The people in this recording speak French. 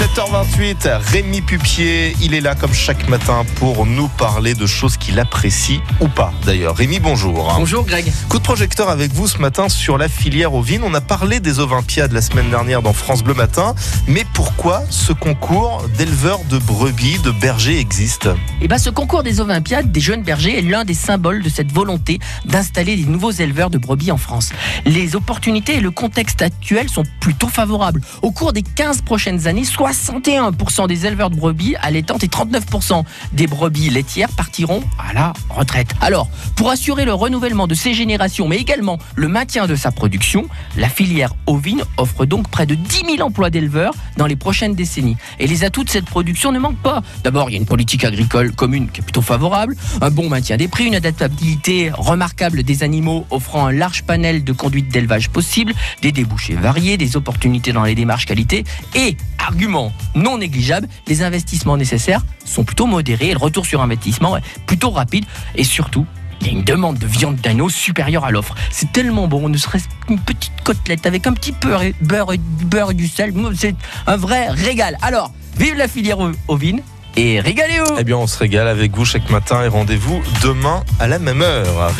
7h28, Rémi Pupier, il est là comme chaque matin pour nous parler de choses qu'il apprécie ou pas. D'ailleurs, Rémi, bonjour. Bonjour Greg. Coup de projecteur avec vous ce matin sur la filière ovine. On a parlé des Olympiades la semaine dernière dans France Bleu Matin, mais pourquoi ce concours d'éleveurs de brebis, de bergers existe? Eh ben, ce concours des Olympiades des jeunes bergers est l'un des symboles de cette volonté d'installer des nouveaux éleveurs de brebis en France. Les opportunités et le contexte actuel sont plutôt favorables. Au cours des 15 prochaines années, 61% des éleveurs de brebis allaitantes et 39% des brebis laitières partiront à la retraite. Alors, pour assurer le renouvellement de ces générations, mais également le maintien de sa production, la filière ovine offre donc près de 10 000 emplois d'éleveurs dans les prochaines décennies. Et les atouts de cette production ne manquent pas. D'abord, il y a une politique agricole commune qui est plutôt favorable, un bon maintien des prix, une adaptabilité remarquable des animaux offrant un large panel de conduites d'élevage possibles, des débouchés variés, des opportunités dans les démarches qualité et, argument non négligeable, les investissements nécessaires sont plutôt modérés le retour sur investissement est plutôt rapide et surtout il y a une demande de viande d'agneau supérieure à l'offre. C'est tellement bon, ne serait-ce qu'une petite côtelette avec un petit peu de beurre, et- beurre et du sel. C'est un vrai régal. Alors, vive la filière ovine et régalez-vous Eh bien, on se régale avec vous chaque matin et rendez-vous demain à la même heure.